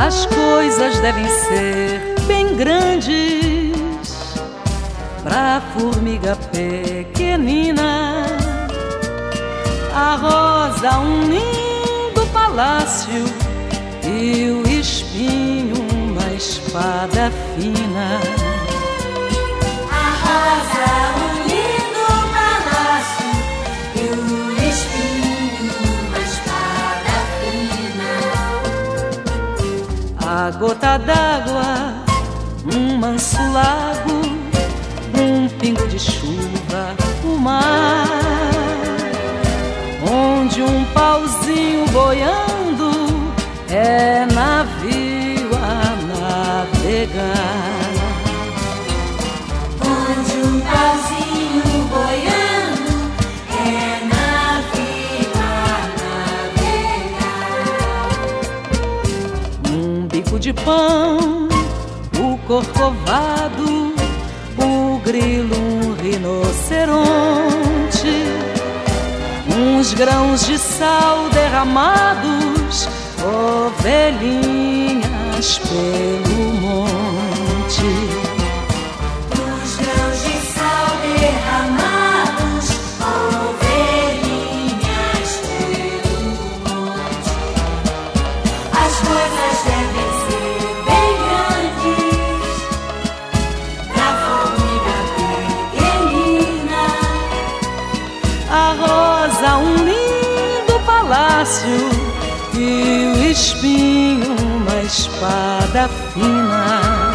As coisas devem ser bem grandes pra formiga pequenina. A rosa, um lindo palácio e o espinho, uma espada fina. Fina. A gota d'água, um manso lago, um pingo de chuva, o mar, onde um pauzinho boiando é navio a navegar. De pão, o corcovado, o grilo, um rinoceronte, uns grãos de sal derramados, ovelhinhas pelo palácio e o espinho, uma espada fina.